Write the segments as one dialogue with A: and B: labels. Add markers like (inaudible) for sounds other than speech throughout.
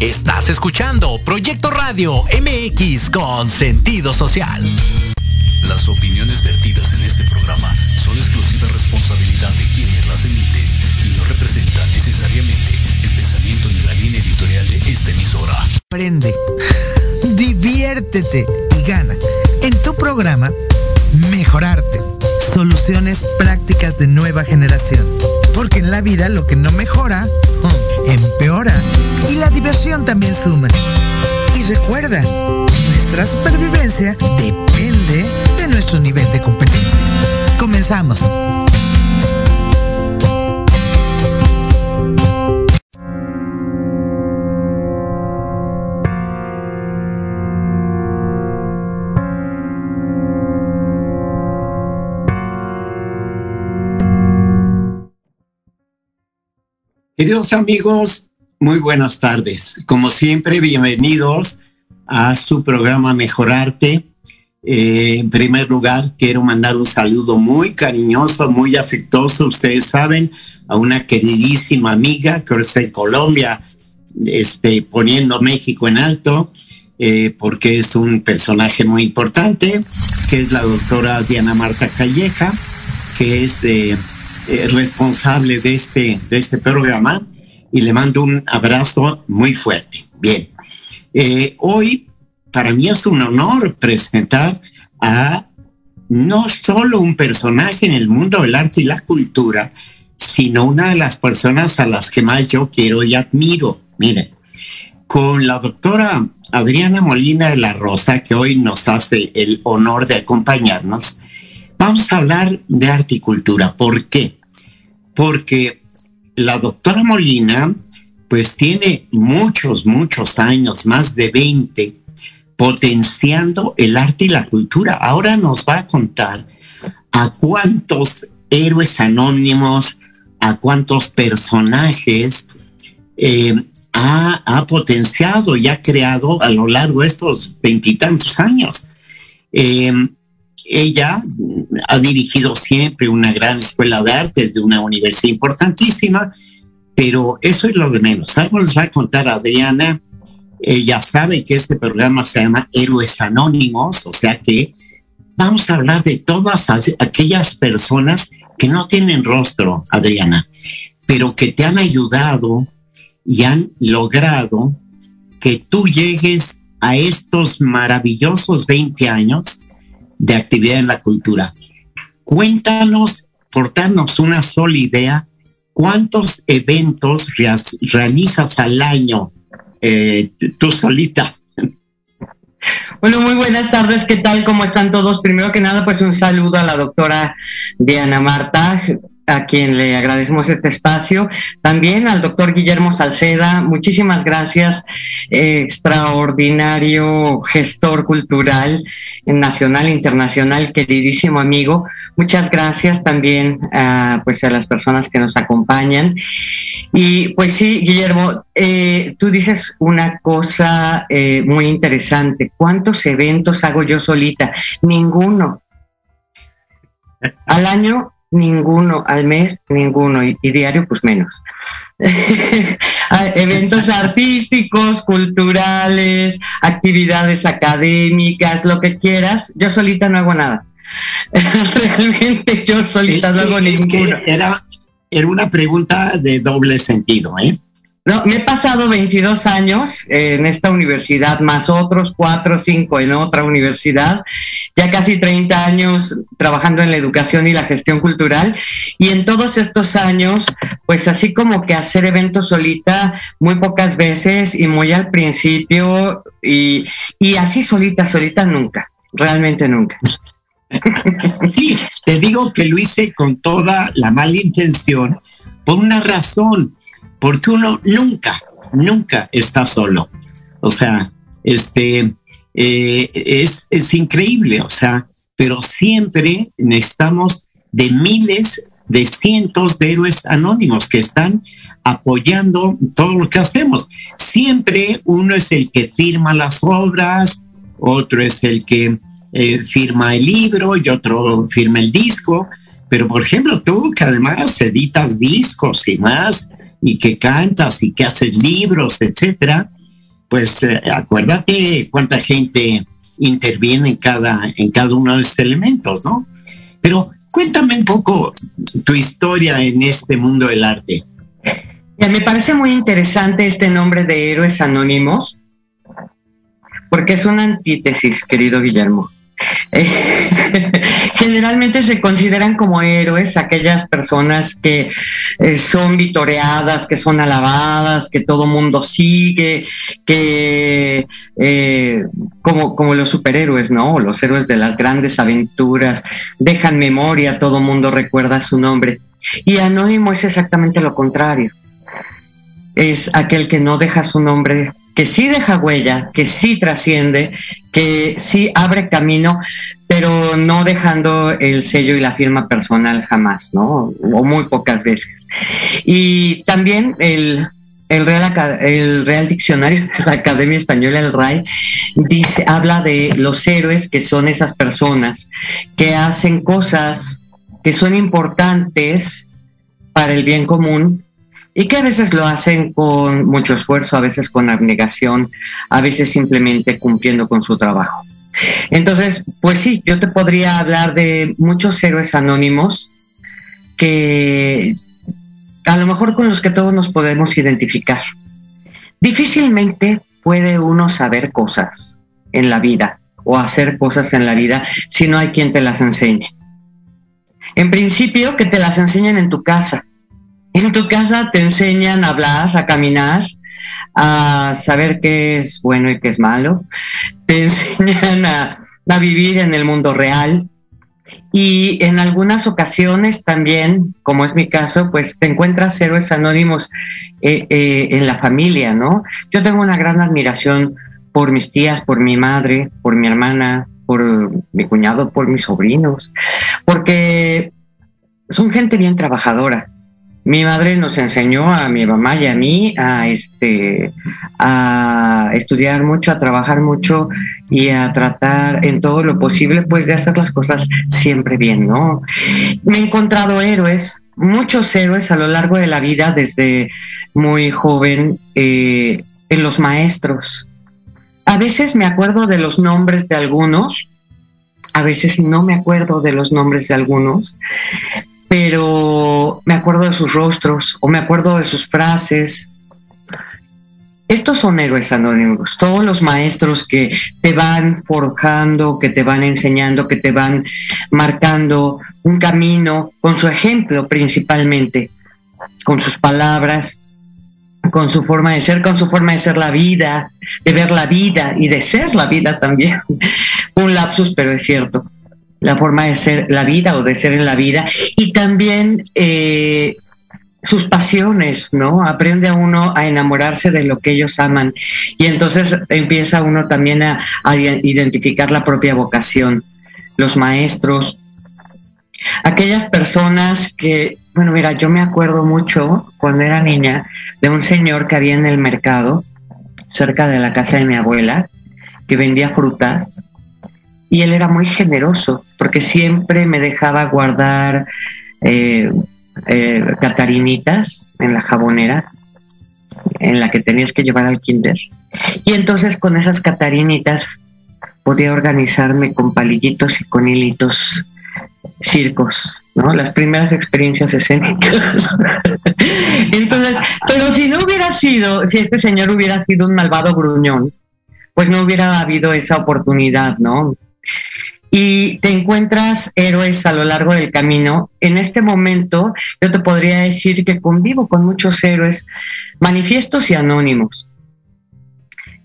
A: Estás
B: escuchando Proyecto Radio MX con sentido social.
C: Las opiniones vertidas en este programa son exclusiva responsabilidad de quienes las emiten y no representan necesariamente el pensamiento ni la línea editorial de esta emisora.
D: Aprende, (laughs) diviértete y gana. En tu programa, Mejorarte. Soluciones prácticas de nueva generación. Porque en la vida lo que no mejora, (laughs) empeora. Y la diversión también suma. Y recuerda, nuestra supervivencia depende de nuestro nivel de competencia. Comenzamos.
E: Queridos amigos, muy buenas tardes. Como siempre, bienvenidos a su programa Mejorarte. Eh, en primer lugar, quiero mandar un saludo muy cariñoso, muy afectuoso, ustedes saben, a una queridísima amiga que está en Colombia, este, poniendo México en alto, eh, porque es un personaje muy importante, que es la doctora Diana Marta Calleja, que es eh, responsable de este, de este programa, y le mando un abrazo muy fuerte. Bien, Eh, hoy para mí es un honor presentar a no solo un personaje en el mundo del arte y la cultura, sino una de las personas a las que más yo quiero y admiro. Miren, con la doctora Adriana Molina de la Rosa, que hoy nos hace el honor de acompañarnos, vamos a hablar de arte y cultura. ¿Por qué? Porque la doctora Molina, pues tiene muchos, muchos años, más de 20, potenciando el arte y la cultura. Ahora nos va a contar a cuántos héroes anónimos, a cuántos personajes eh, ha, ha, potenciado y ha creado a lo largo de estos veintitantos años. Eh, ella ha dirigido siempre una gran escuela de artes de una universidad importantísima, pero eso es lo de menos. Algo nos va a contar Adriana. Ella sabe que este programa se llama Héroes Anónimos, o sea que vamos a hablar de todas aquellas personas que no tienen rostro, Adriana, pero que te han ayudado y han logrado que tú llegues a estos maravillosos 20 años de actividad en la cultura. Cuéntanos, por darnos una sola idea, ¿cuántos eventos realizas al año eh, tú solita?
F: Bueno, muy buenas tardes, ¿qué tal? ¿Cómo están todos? Primero que nada, pues un saludo a la doctora Diana Marta. A quien le agradecemos este espacio. También al doctor Guillermo Salceda, muchísimas gracias, extraordinario gestor cultural nacional e internacional, queridísimo amigo. Muchas gracias también pues, a las personas que nos acompañan. Y pues sí, Guillermo, eh, tú dices una cosa eh, muy interesante. ¿Cuántos eventos hago yo solita? Ninguno. Al año, ninguno. Al mes, ninguno. Y, diario, pues menos. (laughs) eventos artísticos, culturales, actividades académicas, lo que quieras. Yo solita no hago nada. (laughs) Realmente yo solita no hago ninguno.
E: era, era una pregunta de doble sentido, ¿eh?
F: No, me he pasado 22 años en esta universidad, más otros 4 o 5 en otra universidad, ya casi 30 años trabajando en la educación y la gestión cultural, y en todos estos años, pues así como que hacer eventos solita muy pocas veces y muy al principio, y, y así solita, solita nunca, realmente nunca. (laughs)
E: Sí, te digo que lo hice con toda la mala intención por una razón, porque uno nunca, nunca está solo. O sea, este eh, es, es increíble, o sea, pero siempre necesitamos de miles, de cientos de héroes anónimos que están apoyando todo lo que hacemos. Siempre uno es el que firma las obras, otro es el que eh, firma el libro y otro firma el disco. Pero, por ejemplo, tú que además editas discos y más, y que cantas y que haces libros, etcétera, pues eh, acuérdate cuánta gente interviene en cada, en cada uno de esos elementos, ¿no? Pero cuéntame un poco tu historia en este mundo del arte.
F: me parece muy interesante este nombre de héroes anónimos, porque es una antítesis, querido Guillermo. (laughs) generalmente se consideran como héroes aquellas personas que eh, son vitoreadas, que son alabadas, que todo mundo sigue, que eh, como, como los superhéroes, ¿no? Los héroes de las grandes aventuras, dejan memoria, todo mundo recuerda su nombre. Y Anónimo es exactamente lo contrario. Es aquel que no deja su nombre que sí deja huella, que sí trasciende, que sí abre camino, pero no dejando el sello y la firma personal jamás, ¿no? O muy pocas veces. Y también el, el Real, el Real Diccionario de (laughs) la Academia Española, el RAI, dice, habla de los héroes que son esas personas que hacen cosas que son importantes para el bien común y que a veces lo hacen con mucho esfuerzo, a veces con abnegación, a veces simplemente cumpliendo con su trabajo. Entonces, pues sí, yo te podría hablar de muchos héroes anónimos que a lo mejor con los que todos nos podemos identificar. Difícilmente puede uno saber cosas en la vida o hacer cosas en la vida si no hay quien te las enseñe. En principio, que te las enseñen en tu casa, en tu casa te enseñan a hablar, a caminar, a saber qué es bueno y qué es malo. Te (laughs) enseñan a, vivir en el mundo real. Y en algunas ocasiones también, como es mi caso, pues te encuentras héroes anónimos eh, eh, en la familia, ¿no? Yo tengo una gran admiración por mis tías, por mi madre, por mi hermana, por mi cuñado, por mis sobrinos, porque son gente bien trabajadora mi madre nos enseñó a mi mamá y a mí a este a estudiar mucho, a trabajar mucho y a tratar en todo lo posible pues de hacer las cosas siempre bien, ¿no? Me he encontrado héroes, muchos héroes a lo largo de la vida desde muy joven eh, en los maestros. A veces me acuerdo de los nombres de algunos, a veces no me acuerdo de los nombres de algunos, pero me acuerdo de sus rostros o me acuerdo de sus frases. Estos son héroes anónimos, todos los maestros que te van forjando, que te van enseñando, que te van marcando un camino con su ejemplo principalmente, con sus palabras, con su forma de ser, con su forma de ser la vida, de ver la vida y de ser la vida también. (laughs) Un lapsus, pero es cierto. La forma de ser la vida o de ser en la vida y también eh, sus pasiones, ¿no? Aprende a uno a enamorarse de lo que ellos aman y entonces empieza uno también a, a identificar la propia vocación. Los maestros, aquellas personas que, bueno, mira, yo me acuerdo mucho cuando era niña de un señor que había en el mercado cerca de la casa de mi abuela que vendía frutas y él era muy generoso porque siempre me dejaba guardar eh, eh, catarinitas en la jabonera en la que tenías que llevar al kinder. Y entonces con esas catarinitas podía organizarme con palillitos y con hilitos circos, ¿no? Las primeras experiencias escénicas. (laughs) entonces, pero si no hubiera sido, si este señor hubiera sido un malvado gruñón, pues no hubiera habido esa oportunidad, ¿no? Y te encuentras héroes a lo largo del camino. En este momento yo te podría decir que convivo con muchos héroes manifiestos y anónimos.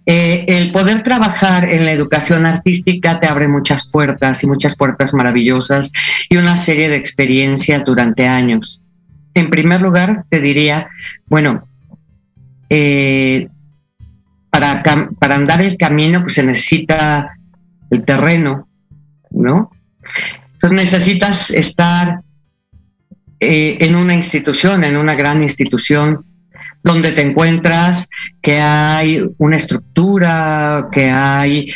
F: Eh, el poder trabajar en la educación artística te abre muchas puertas y muchas puertas maravillosas y una serie de experiencias durante años. En primer lugar, te diría, bueno, eh, para, para andar el camino pues se necesita el terreno, ¿no? Entonces necesitas estar eh, en una institución, en una gran institución, donde te encuentras que hay una estructura, que hay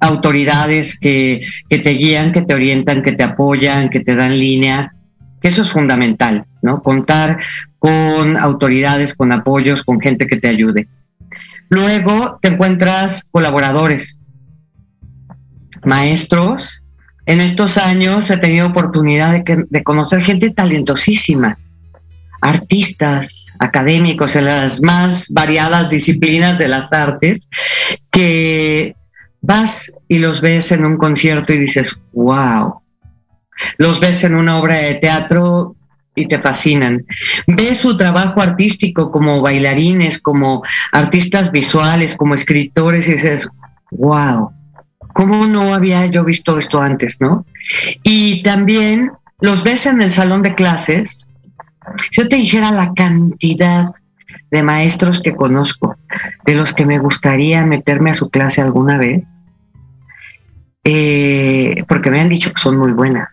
F: autoridades que, que, te guían, que te orientan, que te apoyan, que te dan línea. Eso es fundamental, ¿no? Contar con autoridades, con apoyos, con gente que te ayude. Luego te encuentras colaboradores, maestros en estos años he tenido oportunidad de, conocer gente talentosísima, artistas, académicos en las más variadas disciplinas de las artes, que vas y los ves en un concierto y dices, wow. Los ves en una obra de teatro y te fascinan. Ves su trabajo artístico como bailarines, como artistas visuales, como escritores y dices, wow. ¿Cómo no había yo visto esto antes, no? Y también los ves en el salón de clases. Yo te dijera la cantidad de maestros que conozco, de los que me gustaría meterme a su clase alguna vez, eh, porque me han dicho que son muy buenas.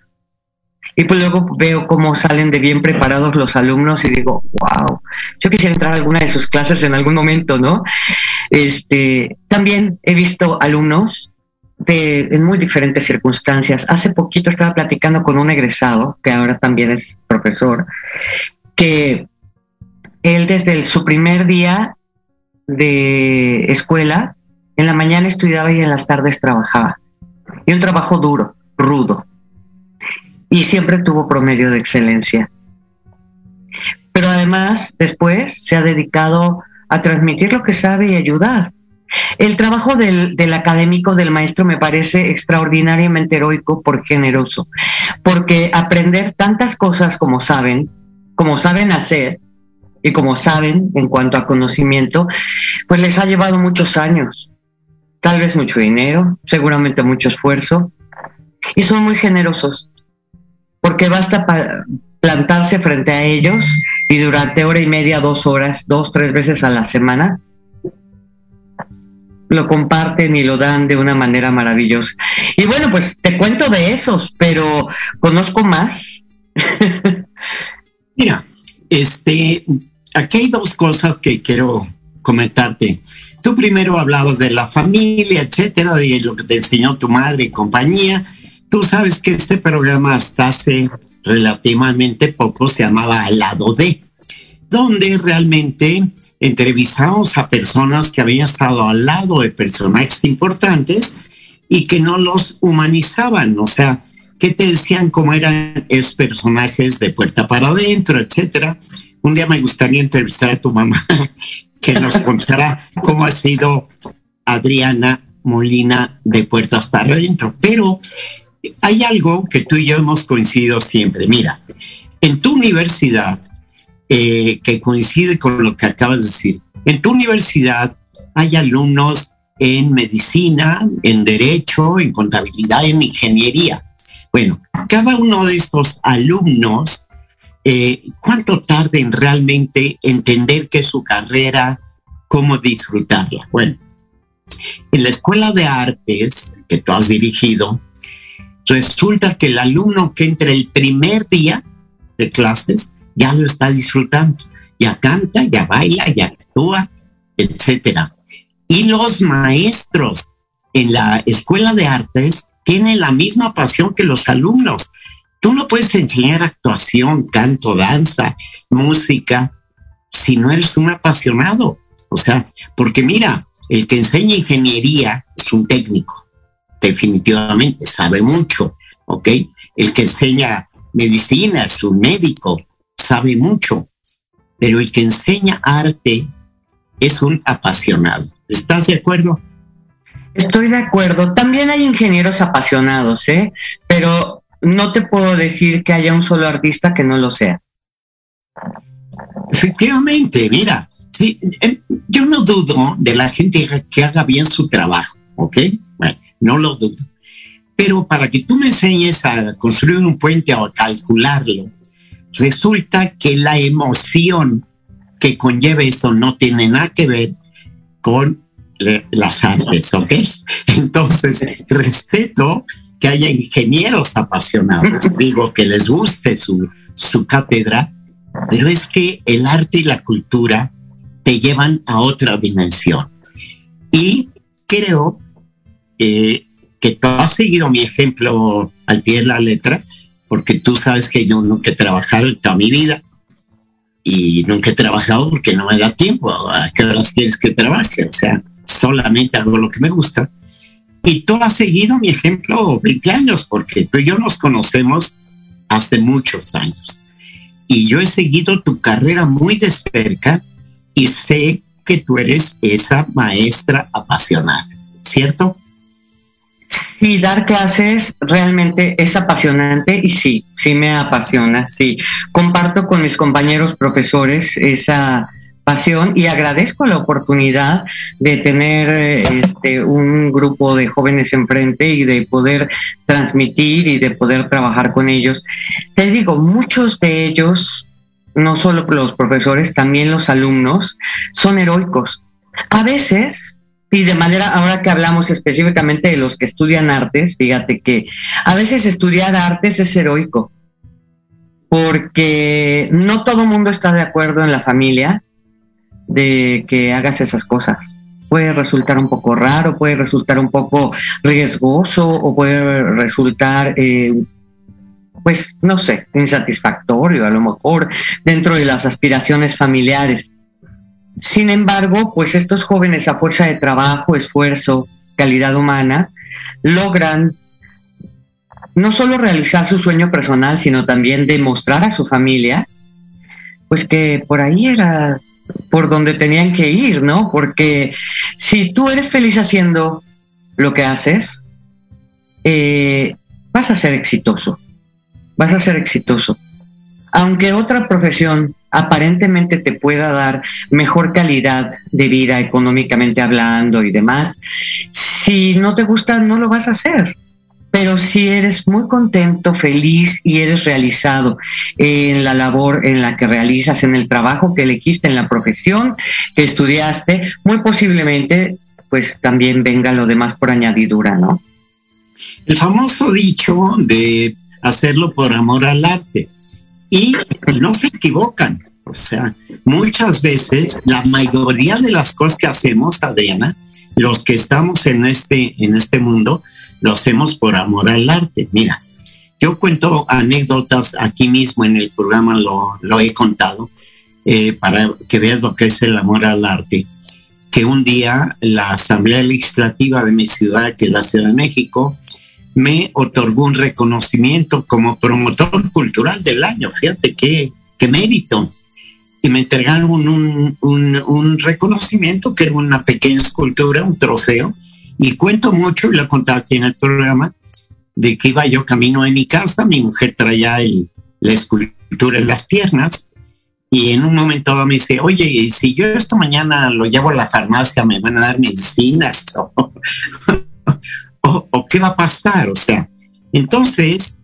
F: Y pues luego veo cómo salen de bien preparados los alumnos y digo, wow, yo quisiera entrar a alguna de sus clases en algún momento, ¿no? Este, también he visto alumnos en muy diferentes circunstancias. Hace poquito estaba platicando con un egresado, que ahora también es profesor, que él desde su primer día de escuela, en la mañana estudiaba y en las tardes trabajaba. Y un trabajo duro, rudo. Y siempre tuvo promedio de excelencia. Pero además, después se ha dedicado a transmitir lo que sabe y ayudar. El trabajo del, académico, del maestro, me parece extraordinariamente heroico por generoso, porque aprender tantas cosas como saben, como saben hacer y como saben en cuanto a conocimiento, pues les ha llevado muchos años, tal vez mucho dinero, seguramente mucho esfuerzo, y son muy generosos, porque basta plantarse frente a ellos y durante hora y media, dos horas, dos, tres veces a la semana, lo comparten y lo dan de una manera maravillosa. Y bueno, pues te cuento de esos, pero conozco más. (laughs)
E: Mira, este, aquí hay dos cosas que quiero comentarte. Tú primero hablabas de la familia, etcétera, de lo que te enseñó tu madre y compañía. Tú sabes que este programa hasta hace relativamente poco se llamaba Al lado de, donde realmente entrevistamos a personas que habían estado al lado de personajes importantes y que no los humanizaban, o sea, que te decían cómo eran esos personajes de puerta para adentro, etcétera. Un día me gustaría entrevistar a tu mamá, (laughs) que nos contara cómo ha sido Adriana Molina de puertas para adentro. Pero hay algo que tú y yo hemos coincidido siempre. Mira, en tu universidad eh, que coincide con lo que acabas de decir. En tu universidad hay alumnos en medicina, en derecho, en contabilidad, en ingeniería. Bueno, cada uno de estos alumnos, eh, ¿cuánto tarden realmente entender que su carrera, cómo disfrutarla? Bueno, en la escuela de artes que tú has dirigido, resulta que el alumno que entra el primer día de clases ya lo está disfrutando, ya canta, ya baila, ya actúa, etcétera. Y los maestros en la escuela de artes tienen la misma pasión que los alumnos. Tú no puedes enseñar actuación, canto, danza, música, si no eres un apasionado. O sea, porque mira, el que enseña ingeniería es un técnico, definitivamente, sabe mucho, ¿ok? El que enseña medicina es un médico, sabe mucho, pero el que enseña arte es un apasionado. ¿Estás de acuerdo?
F: Estoy de acuerdo. También hay ingenieros apasionados, ¿eh? Pero no te puedo decir que haya un solo artista que no lo sea.
E: Efectivamente, mira, sí, em, yo no dudo de la gente que haga bien su trabajo, ¿ok? Bueno, no lo dudo. Pero para que tú me enseñes a construir un puente o a calcularlo, resulta que la emoción que conlleve esto no tiene nada que ver con las artes, ¿ok? (laughs) Entonces, respeto que haya ingenieros apasionados, digo que les guste su, su cátedra, pero es que el arte y la cultura te llevan a otra dimensión. Y creo eh, que tú has seguido mi ejemplo al pie de la letra, porque tú sabes que yo nunca he trabajado en toda mi vida y nunca he trabajado porque no me da tiempo. ¿A qué horas quieres que trabaje? O sea, solamente hago lo que me gusta. Y tú has seguido mi ejemplo 20 años, porque tú y yo nos conocemos hace muchos años. Y yo he seguido tu carrera muy de cerca y sé que tú eres esa maestra apasionada, ¿cierto?
F: Sí, dar clases realmente es apasionante y sí, sí me apasiona, sí. Comparto con mis compañeros profesores esa pasión y agradezco la oportunidad de tener este, un grupo de jóvenes enfrente y de poder transmitir y de poder trabajar con ellos. Te digo, muchos de ellos, no solo los profesores, también los alumnos, son heroicos. A veces y de manera, ahora que hablamos específicamente de los que estudian artes, fíjate que a veces estudiar artes es heroico, porque no todo el mundo está de acuerdo en la familia de que hagas esas cosas. Puede resultar un poco raro, puede resultar un poco riesgoso o puede resultar, eh, pues, no sé, insatisfactorio a lo mejor dentro de las aspiraciones familiares. Sin embargo, pues estos jóvenes a fuerza de trabajo, esfuerzo, calidad humana, logran no solo realizar su sueño personal, sino también demostrar a su familia, pues que por ahí era por donde tenían que ir, ¿no? Porque si tú eres feliz haciendo lo que haces, eh, vas a ser exitoso, vas a ser exitoso. Aunque otra profesión aparentemente te pueda dar mejor calidad de vida económicamente hablando y demás, si no te gusta no lo vas a hacer. Pero si eres muy contento, feliz y eres realizado en la labor en la que realizas, en el trabajo que elegiste, en la profesión que estudiaste, muy posiblemente pues también venga lo demás por añadidura, ¿no?
E: El famoso dicho de hacerlo por amor al arte. Y no se equivocan. O sea, muchas veces la mayoría de las cosas que hacemos, Adriana, los que estamos en este, en este mundo, lo hacemos por amor al arte. Mira, yo cuento anécdotas aquí mismo en el programa, lo, he contado, eh, para que veas lo que es el amor al arte. Que un día la Asamblea Legislativa de mi ciudad, que es la Ciudad de México, me otorgó un reconocimiento como promotor cultural del año. Fíjate qué, qué mérito. Y me entregaron un, un, un, reconocimiento que era una pequeña escultura, un trofeo. Y cuento mucho, y lo he contado aquí en el programa, de que iba yo camino de mi casa, mi mujer traía la escultura en las piernas. Y en un momento me dice, oye, si yo esta mañana lo llevo a la farmacia, me van a dar medicinas. O, qué va a pasar. O sea, entonces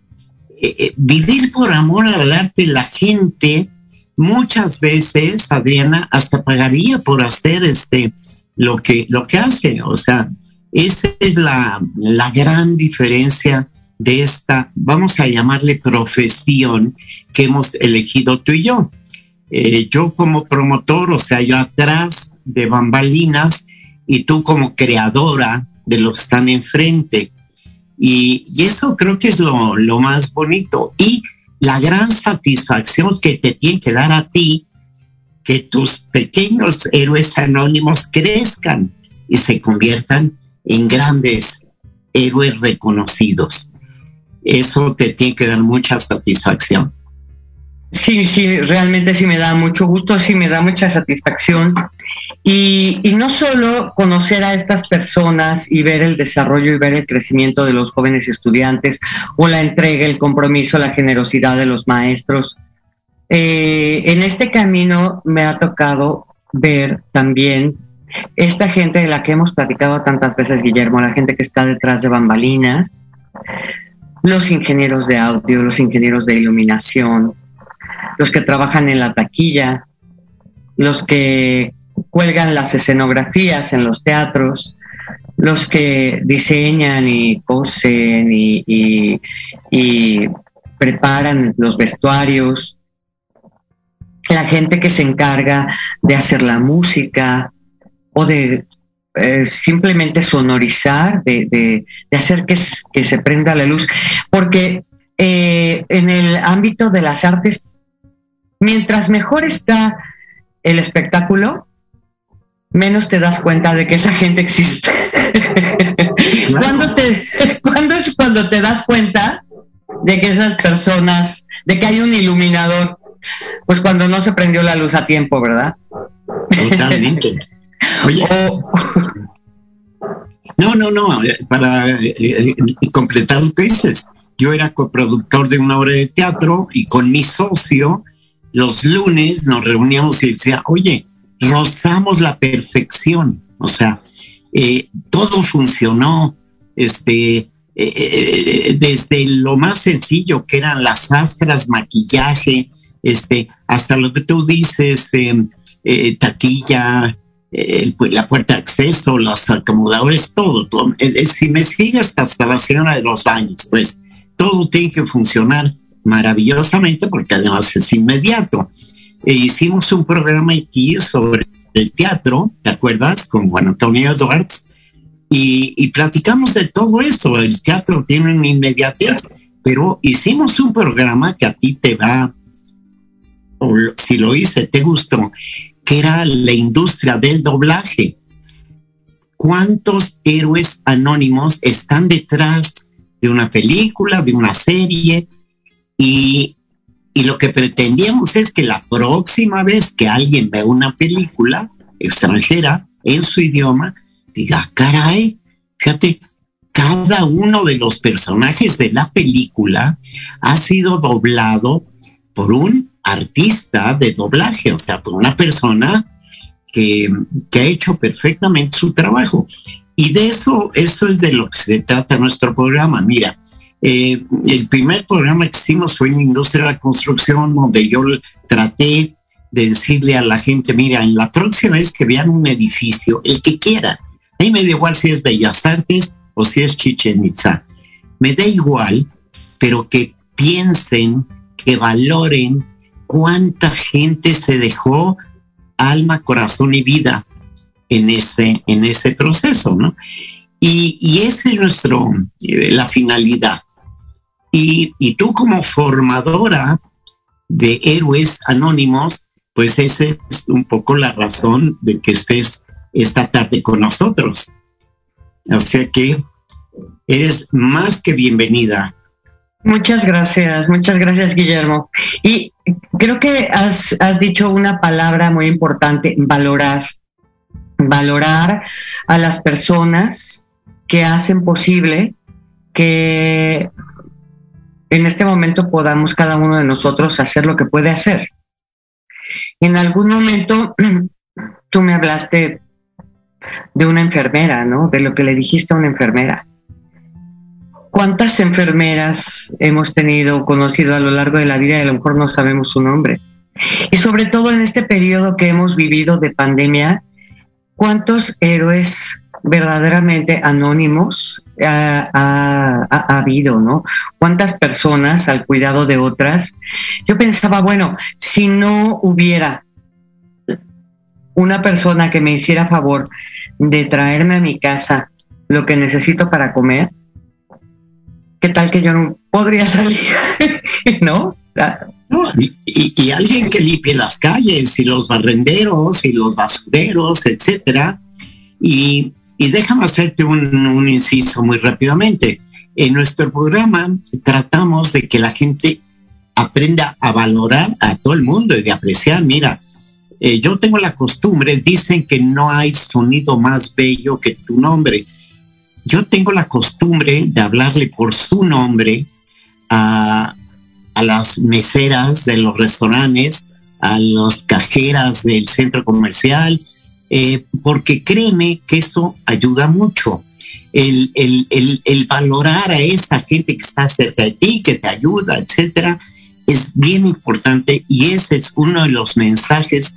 E: eh, eh, vivir por amor al arte, la gente muchas veces, Adriana, hasta pagaría por hacer este, lo que, lo que hace. O sea, esa es la, la gran diferencia de esta, vamos a llamarle profesión que hemos elegido tú y yo. Eh, yo como promotor, o sea, yo atrás de bambalinas y tú como creadora de los que están enfrente. Y, y eso creo que es lo, lo, más bonito. Y la gran satisfacción que te tiene que dar a ti, que tus pequeños héroes anónimos crezcan y se conviertan en grandes héroes reconocidos. Eso te tiene que dar mucha satisfacción.
F: Sí, sí, realmente sí me da mucho gusto, sí me da mucha satisfacción. Y, y, no solo conocer a estas personas y ver el desarrollo y ver el crecimiento de los jóvenes estudiantes o la entrega, el compromiso, la generosidad de los maestros. Eh, en este camino me ha tocado ver también esta gente de la que hemos platicado tantas veces, Guillermo, la gente que está detrás de bambalinas, los ingenieros de audio, los ingenieros de iluminación, los que trabajan en la taquilla, los que cuelgan las escenografías en los teatros, los que diseñan y cosen y, y, preparan los vestuarios, la gente que se encarga de hacer la música o de eh, simplemente sonorizar, de, de, hacer que, que, se prenda la luz, porque eh, en el ámbito de las artes mientras mejor está el espectáculo, menos te das cuenta de que esa gente existe. ¿Cuándo, te, ¿Cuándo es cuando te das cuenta de que esas personas, de que hay un iluminador? Pues cuando no se prendió la luz a tiempo, ¿verdad?
E: Totalmente. Oye. O, no, no, no, para eh, eh, completar lo que dices, yo era coproductor de una obra de teatro y con mi socio los lunes nos reuníamos y decía, oye, rozamos la perfección, o sea, eh, todo funcionó, este, eh, eh, desde lo más sencillo que eran las astras, maquillaje, este, hasta lo que tú dices, em, taquilla, la puerta de acceso, los acomodadores, todo, todo. si me sigues hasta la señora de los baños, pues todo tiene que funcionar maravillosamente porque además es inmediato. E hicimos un programa aquí sobre el teatro, ¿te acuerdas? Con Juan Antonio Edwards. Y, y platicamos de todo eso. El teatro tiene una inmediatez, pero hicimos un programa que a ti te va, o si lo hice, te gustó, que era la industria del doblaje. ¿Cuántos héroes anónimos están detrás de una película, de una serie, y, y, lo que pretendíamos es que la próxima vez que alguien ve una película extranjera en su idioma, diga, caray, fíjate, cada uno de los personajes de la película ha sido doblado por un artista de doblaje, o sea, por una persona que, que, ha hecho perfectamente su trabajo. Y de eso, eso es de lo que se trata nuestro programa. Mira, eh, el primer programa que hicimos fue en la industria de la construcción, donde yo traté de decirle a la gente, mira, en la próxima vez que vean un edificio, el que quiera, ahí me da igual si es Bellas Artes o si es Chichen Itza, me da igual, pero que piensen, que valoren cuánta gente se dejó alma, corazón y vida en ese, en ese proceso, ¿no? Y, y esa es nuestro, eh, la finalidad. Y, tú como formadora de héroes anónimos, pues esa es un poco la razón de que estés esta tarde con nosotros. O sea que eres más que bienvenida.
F: Muchas gracias, muchas gracias Guillermo. Y creo que has, has dicho una palabra muy importante, valorar. Valorar a las personas que hacen posible que en este momento podamos cada uno de nosotros hacer lo que puede hacer. En algún momento (clears throat) tú me hablaste de una enfermera, ¿no? De lo que le dijiste a una enfermera. ¿Cuántas enfermeras hemos tenido, conocido a lo largo de la vida y a lo mejor no sabemos su nombre? Y sobre todo en este periodo que hemos vivido de pandemia, ¿cuántos héroes verdaderamente anónimos ha, habido, ¿no? ¿Cuántas personas al cuidado de otras? Yo pensaba, bueno, si no hubiera una persona que me hiciera favor de traerme a mi casa lo que necesito para comer, ¿qué tal que yo no podría salir? (laughs) ¿No?
E: y, alguien que limpie las calles y los barrenderos y los basureros, etcétera. Y, déjame hacerte un, inciso muy rápidamente. En nuestro programa tratamos de que la gente aprenda a valorar a todo el mundo y de apreciar. Mira, eh, yo tengo la costumbre, dicen que no hay sonido más bello que tu nombre yo tengo la costumbre de hablarle por su nombre a, las meseras de los restaurantes, a las cajeras del centro comercial, eh, porque créeme que eso ayuda mucho. El, valorar a esa gente que está cerca de ti, que te ayuda, etcétera, es bien importante y ese es uno de los mensajes,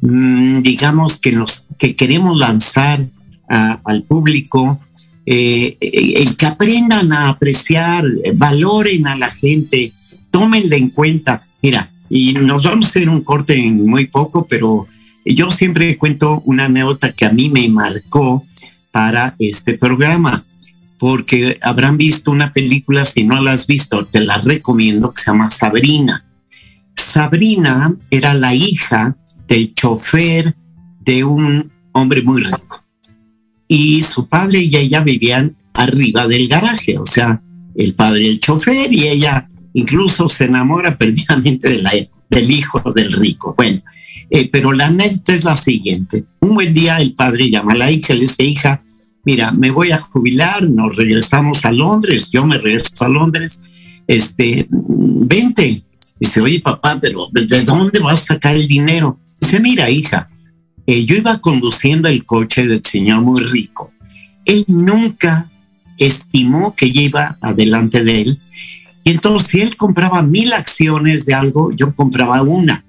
E: mm, digamos, que, nos, que queremos lanzar al público eh, el que aprendan a apreciar, valoren a la gente, tómenle en cuenta. Mira, y nos vamos a hacer un corte en muy poco, pero yo siempre cuento una anécdota que a mí me marcó para este programa, porque habrán visto una película, si no la has visto, te la recomiendo, que se llama Sabrina. Sabrina era la hija del chofer de un hombre muy rico y su padre y ella vivían arriba del garaje, o sea, el padre el chofer y ella incluso se enamora perdidamente del hijo del rico. Bueno, eh, pero la anécdota es la siguiente. Un buen día el padre llama a la hija y le dice, hija, mira, me voy a jubilar, nos regresamos a Londres, yo me regreso a Londres, este, vente. Dice, oye papá, pero ¿de dónde vas a sacar el dinero? Dice, mira hija, eh, yo iba conduciendo el coche del señor muy rico. Él nunca estimó que yo iba adelante de él. Y entonces, si él compraba mil acciones de algo, yo compraba una.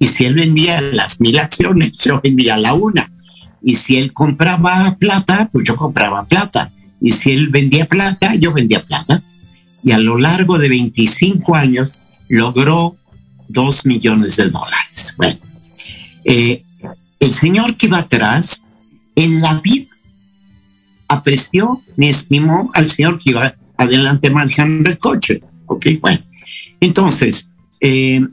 E: Y si él vendía las mil acciones, yo vendía la una. Y si él compraba plata, pues yo compraba plata. Y si él vendía plata, yo vendía plata. Y a lo largo de 25 años logró dos millones de dólares. Bueno, eh, el señor que iba atrás, en la vida, apreció, me estimó al señor que iba adelante manejando el coche. Ok, bueno. Entonces, eh,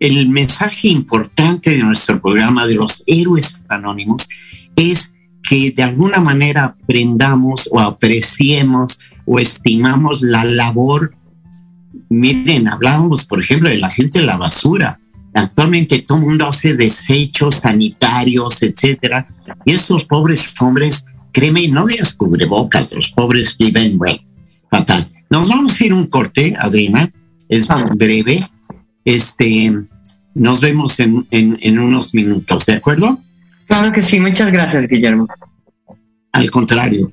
E: el mensaje importante de nuestro programa de los héroes anónimos es que de alguna manera aprendamos o apreciemos o estimamos la labor. Miren, hablábamos, por ejemplo, de la gente de la basura. Actualmente todo el mundo hace desechos sanitarios, etcétera. Y esos pobres hombres, créeme, no de cubrebocas, los pobres viven, bueno, fatal. Nos vamos a ir un corte, Adriana, es breve. Este, nos vemos en, en unos minutos, ¿de acuerdo?
F: Claro que sí, muchas gracias, Guillermo.
E: Al contrario.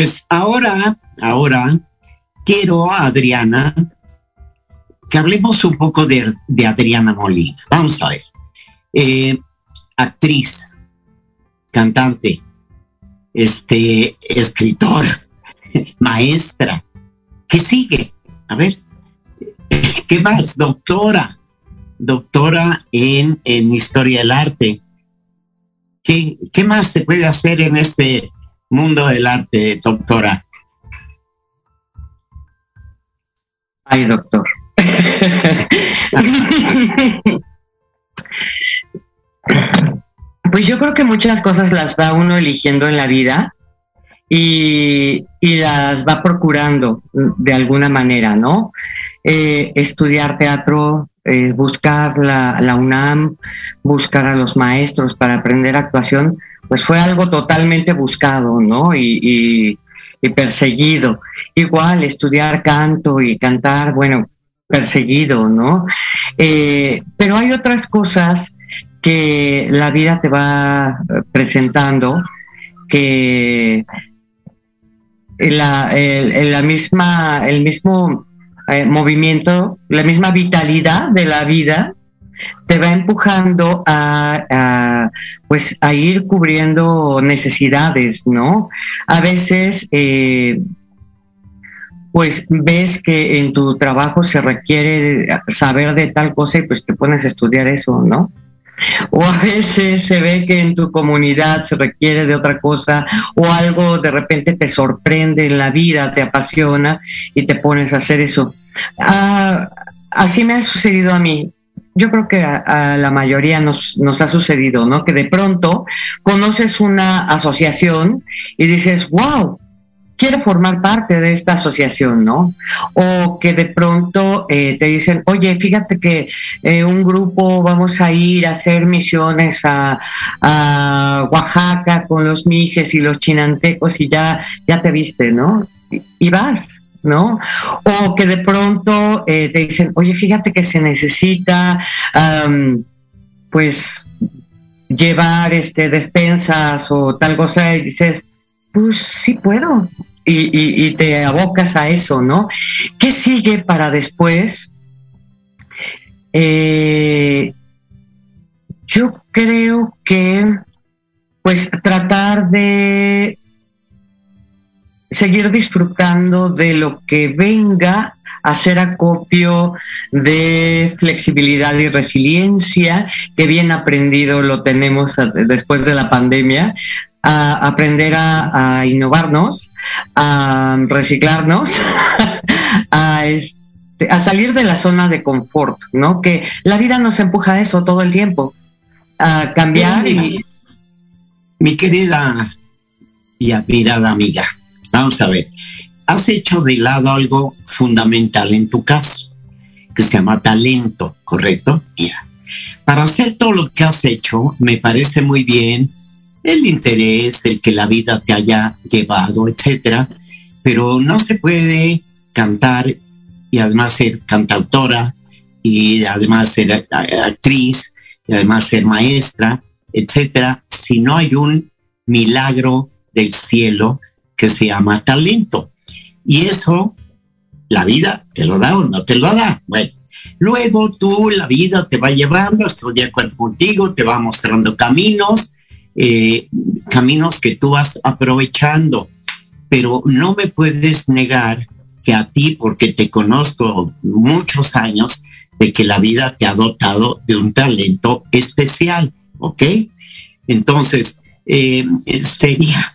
E: Pues ahora, ahora quiero, Adriana, que hablemos un poco de, de Adriana Molina. Vamos a ver. Eh, actriz, cantante, este, escritora, (laughs) maestra. ¿Qué sigue? A ver, (laughs) ¿qué más? Doctora, doctora en, en historia del arte. ¿Qué, ¿Qué más se puede hacer en este mundo del arte, doctora?
F: Ay, doctor. (laughs) Pues yo creo que muchas cosas las va uno eligiendo en la vida y, y las va procurando de alguna manera, ¿no? Eh, estudiar teatro, eh, buscar la, la UNAM, buscar a los maestros para aprender actuación, pues fue algo totalmente buscado, ¿no? Y, y, perseguido. Igual, estudiar canto y cantar, bueno, perseguido, ¿no? Eh, pero hay otras cosas que la vida te va presentando que la, el, la misma, el mismo eh, movimiento, la misma vitalidad de la vida te va empujando a, pues a ir cubriendo necesidades, ¿no? A veces eh, pues ves que en tu trabajo se requiere saber de tal cosa y pues te pones a estudiar eso, ¿no? O a veces se ve que en tu comunidad se requiere de otra cosa o algo de repente te sorprende en la vida, te apasiona y te pones a hacer eso. Ah, así me ha sucedido a mí. Yo creo que a, la mayoría nos, nos, ha sucedido, ¿no? Que de pronto conoces una asociación y dices, wow, quiero formar parte de esta asociación, ¿no? O que de pronto eh, te dicen, oye, fíjate que eh, un grupo vamos a ir a hacer misiones a, Oaxaca con los mijes y los chinantecos y ya, ya te viste, ¿no? Y vas. ¿No? O que de pronto eh, te dicen, oye, fíjate que se necesita, pues, llevar este, despensas o tal cosa, y dices, pues sí puedo, y, te abocas a eso, ¿no? ¿Qué sigue para después? Eh, yo creo que, pues, tratar de seguir disfrutando de lo que venga a ser acopio de flexibilidad y resiliencia, que bien aprendido lo tenemos después de la pandemia, a aprender a, innovarnos, a reciclarnos, (laughs) a, este, a salir de la zona de confort, ¿no? Que la vida nos empuja a eso todo el tiempo, a cambiar.
E: Mi querida y admirada amiga, vamos a ver, has hecho de lado algo fundamental en tu caso, que se llama talento, ¿correcto? Mira, para hacer todo lo que has hecho, me parece muy bien el interés, el que la vida te haya llevado, etcétera, pero no se puede cantar y además ser cantautora y además ser actriz y además ser maestra, etcétera, si no hay un milagro del cielo que se llama talento. Y eso, la vida te lo da o no te lo da. Bueno, luego tú, la vida te va llevando, estudia contigo, te va mostrando caminos, eh, caminos que tú vas aprovechando, pero no me puedes negar que a ti, porque te conozco muchos años, de que la vida te ha dotado de un talento especial, ¿ok? Entonces, eh, sería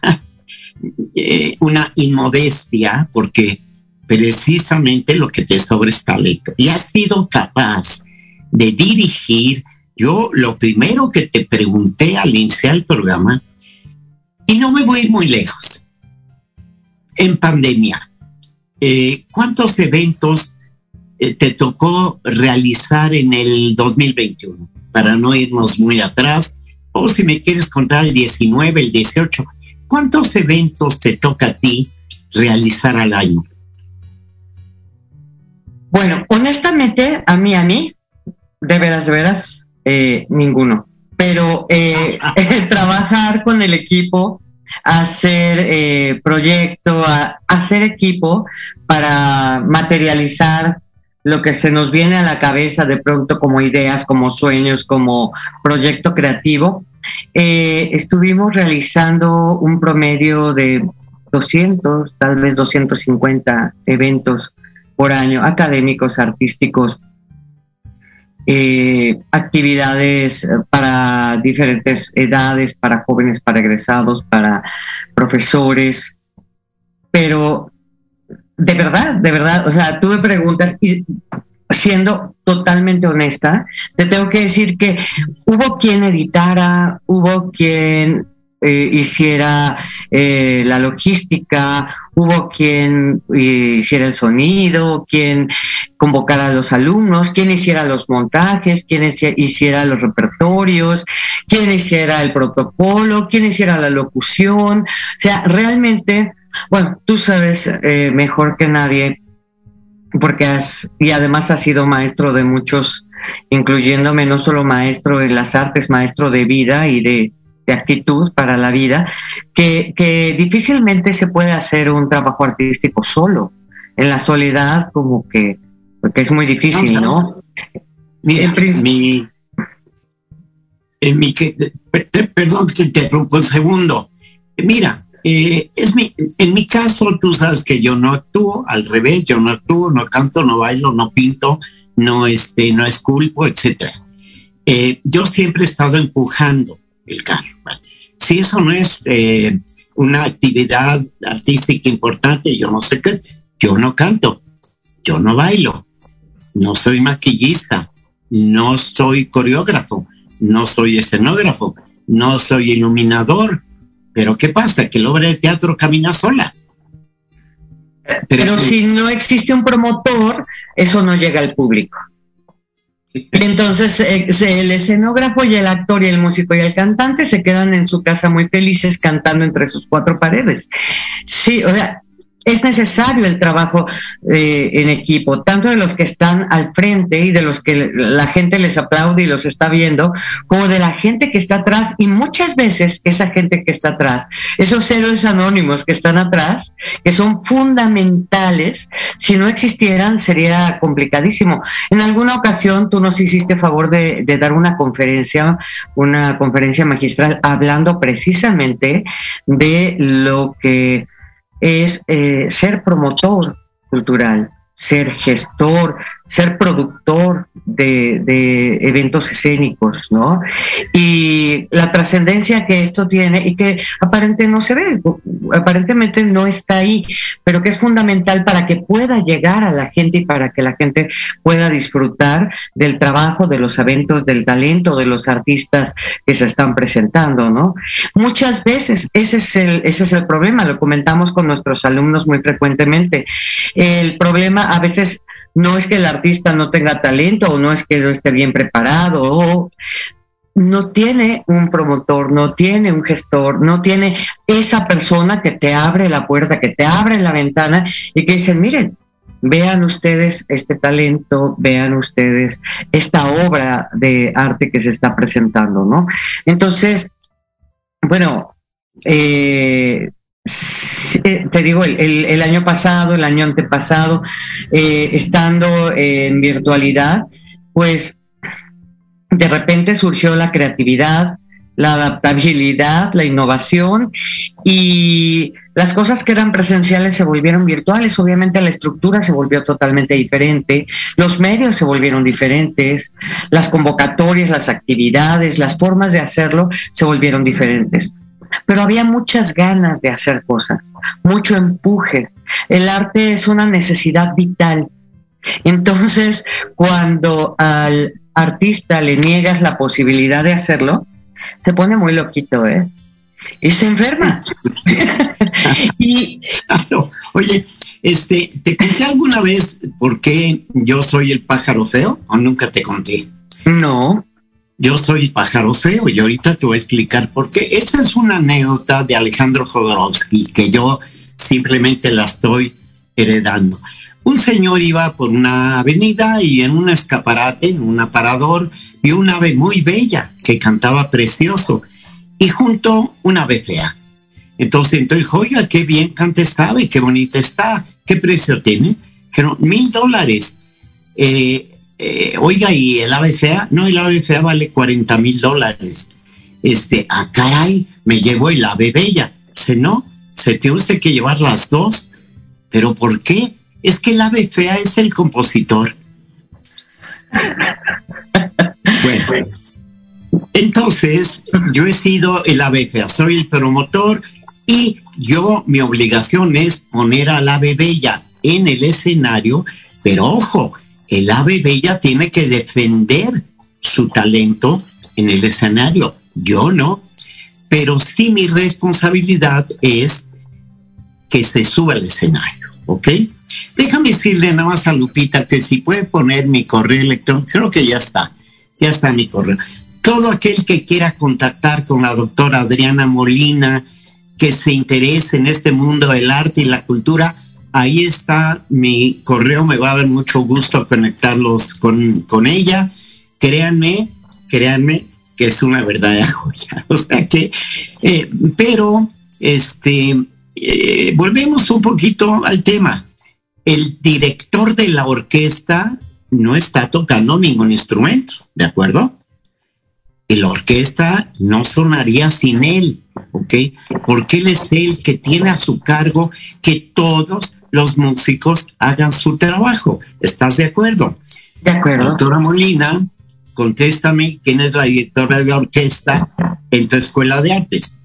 E: eh, una inmodestia porque precisamente lo que te sobra es talento. Y has sido capaz de dirigir yo lo primero que te pregunté al iniciar el programa, y no me voy a ir muy lejos, en pandemia, eh, ¿cuántos eventos eh, te tocó realizar en el 2021? Para no irnos muy atrás, o si me quieres contar el 19, el 18, ¿cuántos eventos te toca a ti realizar al año?
F: Bueno, honestamente, a mí, a mí, de veras, de veras, eh, ninguno. Pero eh, (laughs) trabajar con el equipo, hacer eh, proyecto, hacer equipo para materializar lo que se nos viene a la cabeza de pronto como ideas, como sueños, como proyecto creativo. Estuvimos realizando un promedio de 200, tal vez 250 eventos por año, académicos, artísticos, eh, actividades eh, para diferentes edades, para jóvenes, para egresados, para profesores, pero de verdad, de verdad, o sea, tuve preguntas y siendo totalmente honesta, te tengo que decir que hubo quien editara, hubo quien eh, hiciera eh, la logística, hubo quien eh, hiciera el sonido, quien convocara a los alumnos, quien hiciera los montajes, quien hiciera los repertorios, quien hiciera el protocolo, quien hiciera la locución. O sea, realmente, bueno, tú sabes mejor que nadie, porque has, y además has sido maestro de muchos, incluyéndome no solo maestro de las artes, maestro de vida y de de actitud para la vida, que, difícilmente se puede hacer un trabajo artístico solo. En la soledad, como que, porque es muy difícil, ¿no?
E: Mira, en mi, en mi, perdón que te interrumpo un segundo. Mira, eh, es mi, en mi caso, tú sabes que yo no actúo, al revés, yo no actúo, no canto, no bailo, no pinto, no, este, no esculpo, etcétera. Eh, yo siempre he estado empujando el carro. Si eso no es eh, una actividad artística importante, yo no sé qué, yo no canto, yo no bailo, no soy maquillista, no soy coreógrafo, no soy escenógrafo, no soy iluminador. Pero ¿qué pasa? Que la obra de teatro camina sola.
F: Pero si no existe un promotor, eso no llega al público. Entonces, eh, el escenógrafo y el actor y el músico y el cantante se quedan en su casa muy felices cantando entre sus cuatro paredes. Sí, o sea, es necesario el trabajo eh, en equipo, tanto de los que están al frente y de los que la gente les aplaude y los está viendo, como de la gente que está atrás y muchas veces esa gente que está atrás, esos héroes anónimos que están atrás, que son fundamentales, si no existieran sería complicadísimo. En alguna ocasión tú nos hiciste favor de, de dar una conferencia, una conferencia magistral hablando precisamente de lo que es eh, ser promotor cultural, ser gestor ser productor de, eventos escénicos, ¿no? Y la trascendencia que esto tiene y que aparentemente no se ve, aparentemente no está ahí, pero que es fundamental para que pueda llegar a la gente y para que la gente pueda disfrutar del trabajo, de los eventos, del talento de los artistas que se están presentando, ¿no? Muchas veces ese es el, ese es el problema, lo comentamos con nuestros alumnos muy frecuentemente. El problema a veces no es que el artista no tenga talento o no es que no esté bien preparado o no tiene un promotor, no tiene un gestor, no tiene esa persona que te abre la puerta, que te abre la ventana y que dice, miren, vean ustedes este talento, vean ustedes esta obra de arte que se está presentando, ¿no? Entonces, bueno, eh, eh, te digo, el, año pasado, el año antepasado, eh, estando en virtualidad, pues de repente surgió la creatividad, la adaptabilidad, la innovación y las cosas que eran presenciales se volvieron virtuales. Obviamente la estructura se volvió totalmente diferente, los medios se volvieron diferentes, las convocatorias, las actividades, las formas de hacerlo se volvieron diferentes pero había muchas ganas de hacer cosas, mucho empuje. El arte es una necesidad vital. Entonces, cuando al artista le niegas la posibilidad de hacerlo, se pone muy loquito, ¿eh? Y se enferma. (laughs)
E: y, Oye, este, ¿te conté alguna vez por qué yo soy el pájaro feo o nunca te conté?
F: No
E: yo soy pájaro feo y ahorita te voy a explicar por qué. Esta es una anécdota de Alejandro Jodorowsky que yo simplemente la estoy heredando. Un señor iba por una avenida y en un escaparate, en un aparador, vio una ave muy bella que cantaba precioso y junto una ave fea. Entonces, entonces oiga, qué bien canta esta ave, qué bonita está, qué precio tiene. Dijeron, mil dólares. Eh, eh, oiga, ¿y el fea? No, el fea vale 40 mil dólares. Este, ah, caray, me llevo el ave bella. Se no, se tiene usted que llevar las dos. ¿Pero por qué? Es que el ave es el compositor. (laughs) bueno, entonces yo he sido el ave soy el promotor y yo, mi obligación es poner al ave bella en el escenario, pero ojo, el ave bella tiene que defender su talento en el escenario. Yo no. Pero sí mi responsabilidad es que se suba al escenario, ¿ok? Déjame decirle nada más a Lupita que si puede poner mi correo electrónico, creo que ya está, ya está mi correo. Todo aquel que quiera contactar con la doctora Adriana Molina, que se interese en este mundo del arte y la cultura, Ahí está mi correo, me va a dar mucho gusto conectarlos con, con ella. Créanme, créanme que es una verdadera (laughs) joya. O sea que, eh, pero, este, eh, volvemos un poquito al tema. El director de la orquesta no está tocando ningún instrumento, ¿de acuerdo? la orquesta no sonaría sin él, ¿ok? Porque él es el que tiene a su cargo que todos los músicos hagan su trabajo. ¿Estás de acuerdo?
F: De acuerdo.
E: Doctora Molina, contéstame quién es la directora de orquesta en tu escuela de artes.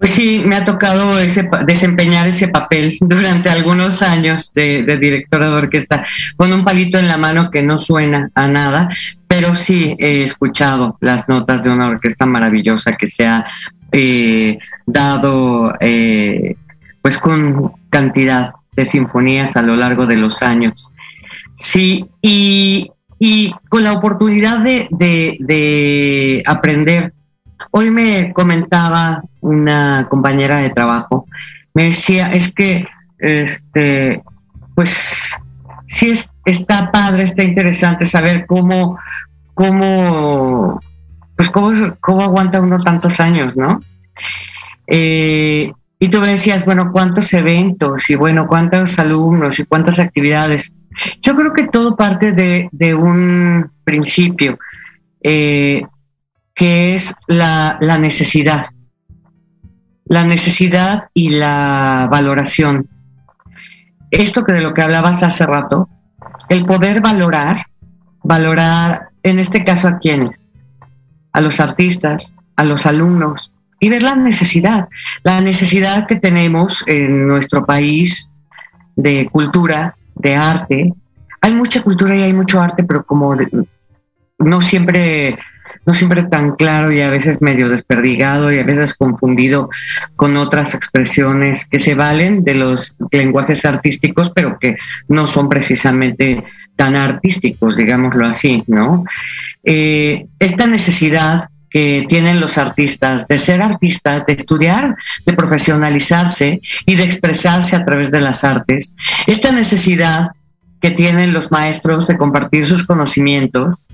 F: Pues sí, me ha tocado ese, desempeñar ese papel durante algunos años de, directora de orquesta, con un palito en la mano que no suena a nada, pero sí he escuchado las notas de una orquesta maravillosa que se ha eh, dado eh, pues con cantidad de sinfonías a lo largo de los años. Sí, y, con la oportunidad de, aprender. Hoy me comentaba una compañera de trabajo, me decía, es que, este, pues, sí es, está padre, está interesante saber cómo, cómo, pues, cómo, cómo aguanta uno tantos años, ¿no? Eh, y tú me decías, bueno, ¿cuántos eventos? Y bueno, ¿cuántos alumnos? ¿Y cuántas actividades? Yo creo que todo parte de, un principio, eh, que es la, la necesidad. La necesidad y la valoración. Esto que de lo que hablabas hace rato, el poder valorar, valorar en este caso a quienes, a los artistas, a los alumnos, y ver la necesidad, la necesidad que tenemos en nuestro país de cultura, de arte. Hay mucha cultura y hay mucho arte, pero como no siempre no siempre tan claro y a veces medio desperdigado y a veces confundido con otras expresiones que se valen de los lenguajes artísticos, pero que no son precisamente tan artísticos, digámoslo así, ¿no? Eh, esta necesidad que tienen los artistas de ser artistas, de estudiar, de profesionalizarse y de expresarse a través de las artes, esta necesidad que tienen los maestros de compartir sus conocimientos,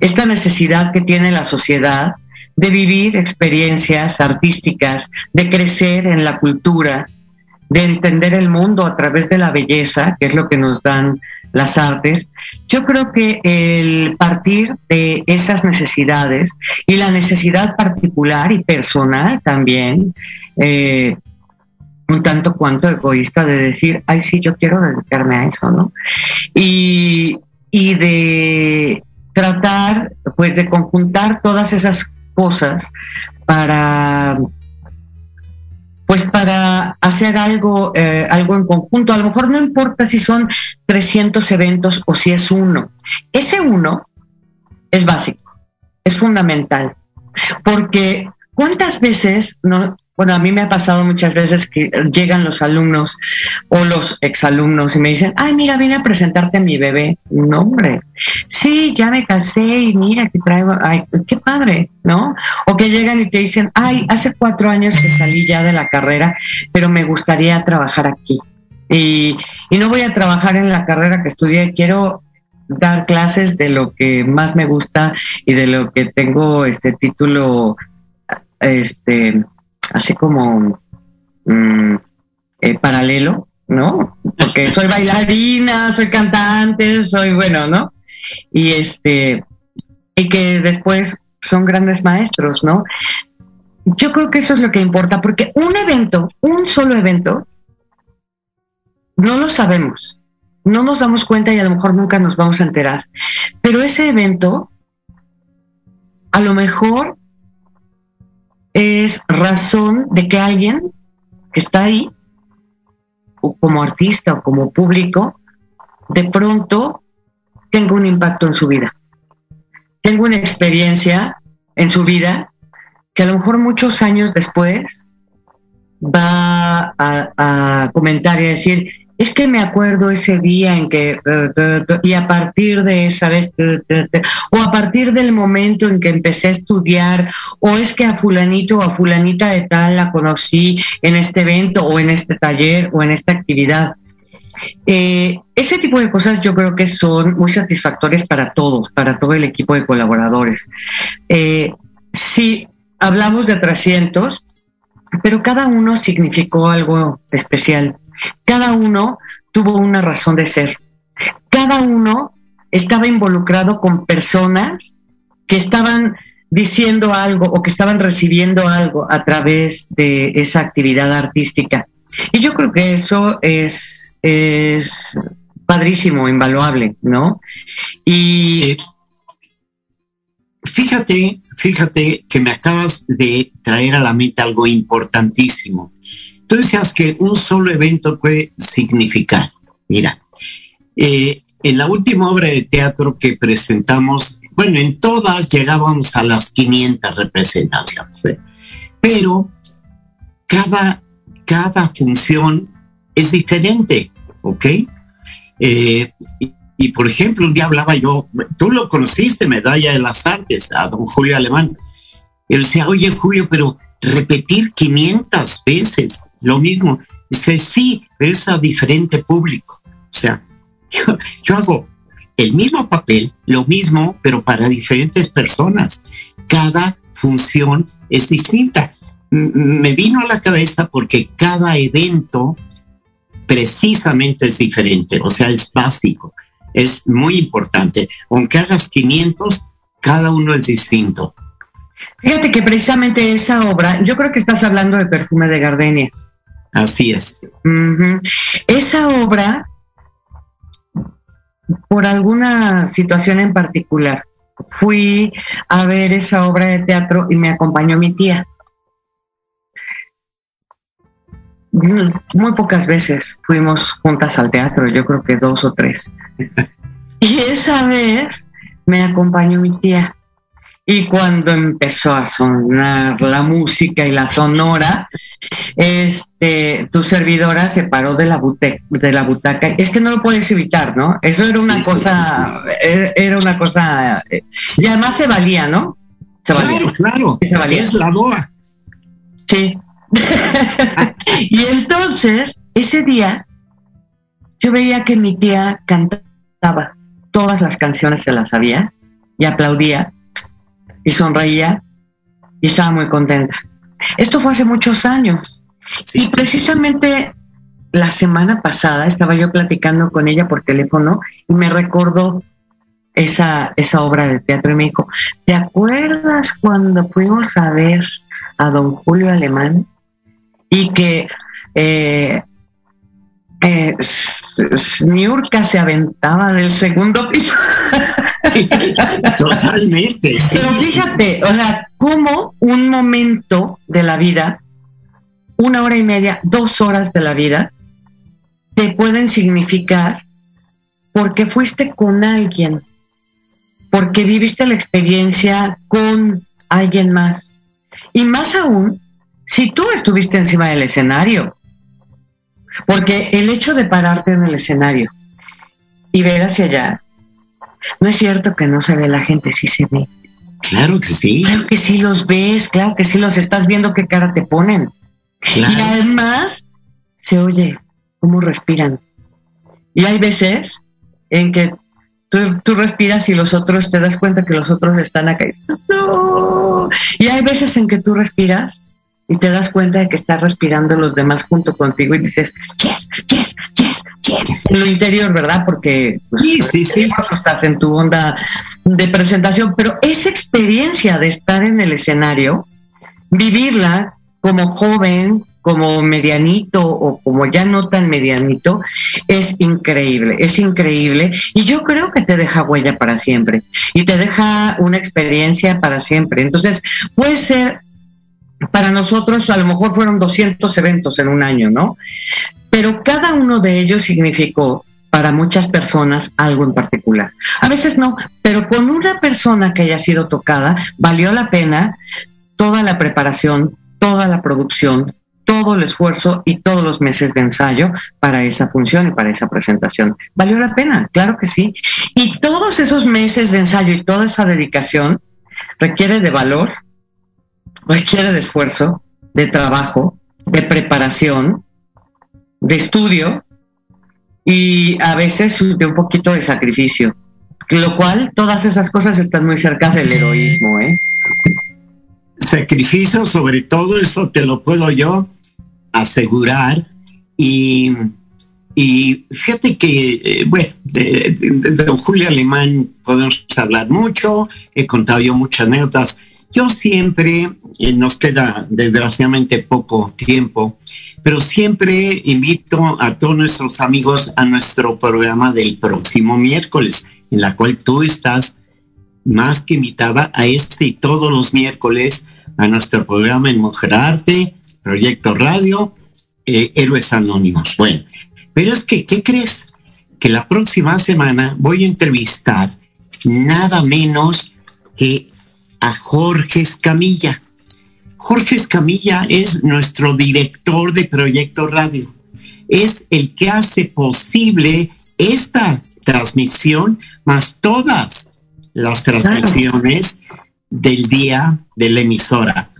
F: esta necesidad que tiene la sociedad de vivir experiencias artísticas, de crecer en la cultura, de entender el mundo a través de la belleza, que es lo que nos dan las artes, yo creo que el partir de esas necesidades y la necesidad particular y personal también, eh, un tanto cuanto egoísta de decir, ay, sí, yo quiero dedicarme a eso, ¿no? Y, y de tratar, pues, de conjuntar todas esas cosas para pues para hacer algo, eh, algo en conjunto. A lo mejor no importa si son 300 eventos o si es uno. Ese uno es básico, es fundamental, porque ¿cuántas veces no, bueno, a mí me ha pasado muchas veces que llegan los alumnos o los exalumnos y me dicen, ay, mira, vine a presentarte a mi bebé. No, hombre, sí, ya me casé y mira que traigo, ay, qué padre, ¿no? O que llegan y te dicen, ay, hace cuatro años que salí ya de la carrera, pero me gustaría trabajar aquí. Y, y no voy a trabajar en la carrera que estudié, quiero dar clases de lo que más me gusta y de lo que tengo este título este así como mm, eh, paralelo, ¿no? Porque soy bailarina, soy cantante, soy bueno, ¿no? Y este, y que después son grandes maestros, ¿no? Yo creo que eso es lo que importa, porque un evento, un solo evento, no lo sabemos, no nos damos cuenta y a lo mejor nunca nos vamos a enterar, pero ese evento, a lo mejor es razón de que alguien que está ahí, o como artista o como público, de pronto tenga un impacto en su vida. Tenga una experiencia en su vida que a lo mejor muchos años después va a, a comentar y a decir, es que me acuerdo ese día en que, y a partir de esa vez, o a partir del momento en que empecé a estudiar, o es que a fulanito o a fulanita de tal la conocí en este evento, o en este taller, o en esta actividad. Eh, ese tipo de cosas yo creo que son muy satisfactorias para todos, para todo el equipo de colaboradores. Eh, si hablamos de 300, pero cada uno significó algo especial cada uno tuvo una razón de ser. Cada uno estaba involucrado con personas que estaban diciendo algo o que estaban recibiendo algo a través de esa actividad artística. Y yo creo que eso es, es padrísimo, invaluable, ¿no? Y...
E: Eh, fíjate, fíjate que me acabas de traer a la mente algo importantísimo. Tú decías que un solo evento puede significar. Mira, eh, en la última obra de teatro que presentamos, bueno, en todas llegábamos a las 500 representaciones, pero cada, cada función es diferente, ¿ok? Eh, y, por ejemplo, un día hablaba yo, tú lo conociste, Medalla de las Artes, a don Julio Alemán. Él decía, oye Julio, pero repetir 500 veces lo mismo. Dice, sí, pero es a diferente público. O sea, (laughs) yo, hago el mismo papel, lo mismo, pero para diferentes personas. Cada función es distinta. Me vino a la cabeza porque cada evento precisamente es diferente, o sea, es básico, es muy importante. Aunque hagas 500, cada uno es distinto.
F: Fíjate que precisamente esa obra, yo creo que estás hablando de Perfume de Gardenias.
E: Así es.
F: Uh -huh. Esa obra por alguna situación en particular. Fui a ver esa obra de teatro y me acompañó mi tía. Muy pocas veces fuimos juntas al teatro, yo creo que dos o tres. (laughs) Y esa vez me acompañó mi tía. Y cuando empezó a sonar la música y la sonora, este, tu servidora se paró de la, de la butaca. Es que no lo puedes evitar, ¿no? Eso era una cosa, eh, era una cosa, eh, y además se valía, ¿no?
E: Se valía. Claro, claro. Se valía. Es la boa.
F: Sí. (laughs) y entonces, ese día, yo veía que mi tía cantaba todas las canciones, se las sabía y aplaudía y sonreía y estaba muy contenta. Esto fue hace muchos años. y precisamente la semana pasada estaba yo platicando con ella por teléfono y me recordó esa, esa obra de teatro y me dijo, ¿te acuerdas cuando fuimos a ver a don Julio Alemán? Y que eh, eh, Niurka se aventaba del segundo piso. (laughs)
E: Totalmente.
F: Pero fíjate, o sea, como un momento de la vida, una hora y media, dos horas de la vida, te pueden significar porque fuiste con alguien, porque viviste la experiencia con alguien más. Y más aún, si tú estuviste encima del escenario, porque el hecho de pararte en el escenario y ver hacia allá, no es cierto que no se ve la gente, sí se ve.
E: Claro que sí.
F: Claro que sí los ves, claro que sí los estás viendo qué cara te ponen. Y además se oye cómo respiran. Y hay veces en que tú, tú, respiras y los otros te das cuenta que los otros están acá. Y hay veces en que tú respiras y te das cuenta de que estás respirando los demás junto contigo y dices, yes, yes, yes, yes, en lo interior, ¿verdad? Porque
E: pues, sí, sí, sí.
F: estás en tu onda de presentación, pero esa experiencia de estar en el escenario, vivirla como joven, como medianito o como ya no tan medianito, es increíble, es increíble. Y yo creo que te deja huella para siempre y te deja una experiencia para siempre. Entonces, puede ser para nosotros a lo mejor fueron 200 eventos en un año, ¿no? Pero cada uno de ellos significó para muchas personas algo en particular. A veces no, pero con una persona que haya sido tocada, valió la pena toda la preparación, toda la producción, todo el esfuerzo y todos los meses de ensayo para esa función y para esa presentación. Valió la pena, claro que sí. Y todos esos meses de ensayo y toda esa dedicación requiere de valor, requiere de esfuerzo, de trabajo, de preparación, de estudio y a veces de un poquito de sacrificio. Lo cual, todas esas cosas están muy cerca del heroísmo, ¿eh?
E: Sacrificio, sobre todo, eso te lo puedo yo asegurar. Y, y fíjate que, eh, bueno, de, don Julio Alemán podemos hablar mucho, he contado yo muchas anécdotas. Yo siempre nos queda desgraciadamente poco tiempo, pero siempre invito a todos nuestros amigos a nuestro programa del próximo miércoles, en la cual tú estás más que invitada a este y todos los miércoles a nuestro programa en Mujer Arte, Proyecto Radio, eh, Héroes Anónimos. Bueno, pero es que, ¿qué crees? Que la próxima semana voy a entrevistar nada menos que a Jorge Escamilla. Jorge Escamilla es nuestro director de Proyecto Radio. Es el que hace posible esta transmisión, más todas las transmisiones del día de la emisora.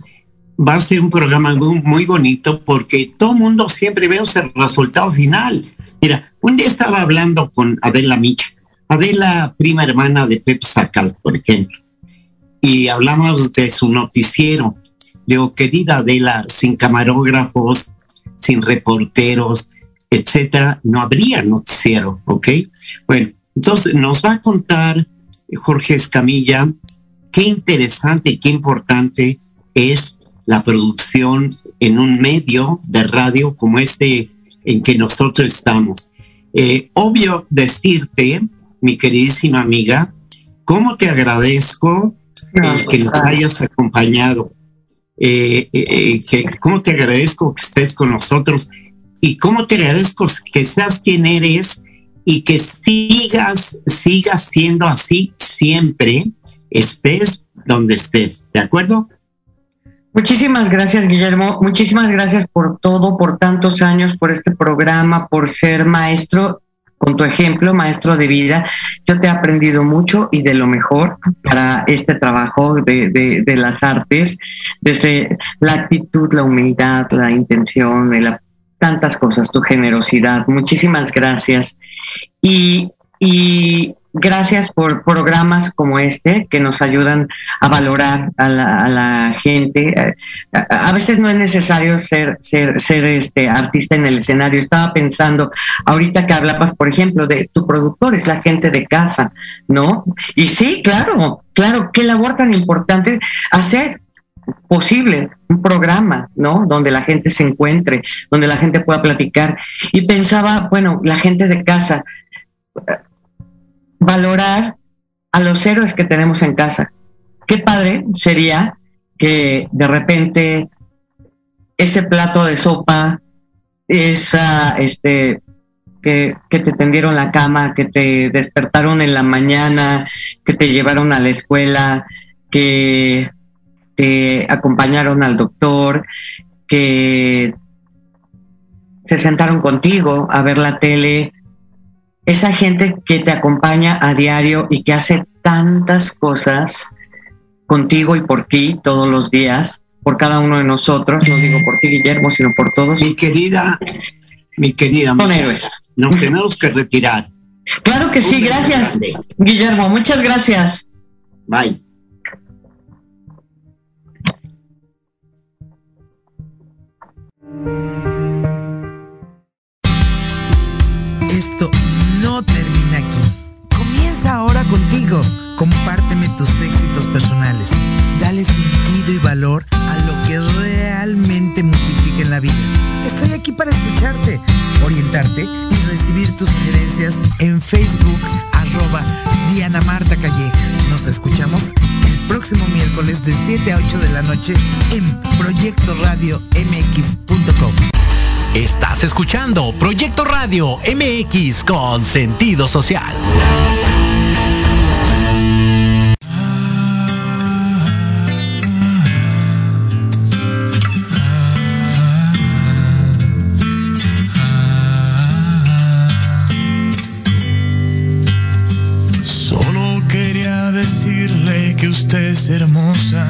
E: Va a ser un programa muy, bonito porque todo mundo siempre ve el resultado final. Mira, un día estaba hablando con Adela Micha, Adela, prima hermana de Pep Sacal, por ejemplo, y hablamos de su noticiero digo, querida Adela, sin camarógrafos, sin reporteros, etcétera, no habría noticiero, ¿ok? Bueno, entonces nos va a contar Jorge Escamilla qué interesante y qué importante es la producción en un medio de radio como este en que nosotros estamos. Eh, obvio decirte mi queridísima amiga, cómo te agradezco eh, que nos hayas acompañado. Eh, eh, que, cómo te agradezco que estés con nosotros y cómo te agradezco que seas quien eres y que sigas, sigas siendo así siempre, estés donde estés. ¿De acuerdo?
F: Muchísimas gracias, Guillermo. Muchísimas gracias por todo, por tantos años, por este programa, por ser maestro con tu ejemplo, maestro de vida. Yo te he aprendido mucho y de lo mejor para este trabajo de, de, las artes, desde la actitud, la humildad, la intención, tantas cosas, tu generosidad. Muchísimas gracias. Y, y gracias por programas como este que nos ayudan a valorar a la, gente. A, veces no es necesario ser, ser, ser este artista en el escenario. Estaba pensando, ahorita que hablabas, por ejemplo, de tu productor, es la gente de casa, ¿no? Y sí, claro, claro, qué labor tan importante hacer posible un programa, ¿no? Donde la gente se encuentre, donde la gente pueda platicar. Y pensaba, bueno, la gente de casa, valorar a los héroes que tenemos en casa. Qué padre sería que de repente ese plato de sopa, esa, este, que, que, te tendieron la cama, que te despertaron en la mañana, que te llevaron a la escuela, que te acompañaron al doctor, que se sentaron contigo a ver la tele, esa gente que te acompaña a diario y que hace tantas cosas contigo y por ti todos los días, por cada uno de nosotros, no digo por ti, Guillermo, sino por todos.
E: Mi querida, mi querida,
F: Son héroes.
E: nos tenemos que retirar.
F: Claro que sí, gracias, Guillermo, muchas gracias.
E: Bye.
D: Dale sentido y valor a lo que realmente multiplica en la vida. Estoy aquí para escucharte, orientarte y recibir tus sugerencias en Facebook arroba Diana Marta Calleja. Nos escuchamos el próximo miércoles de 7 a 8 de la noche en Proyecto Radio MX.com.
B: Estás escuchando Proyecto Radio MX con sentido social.
A: Hermosa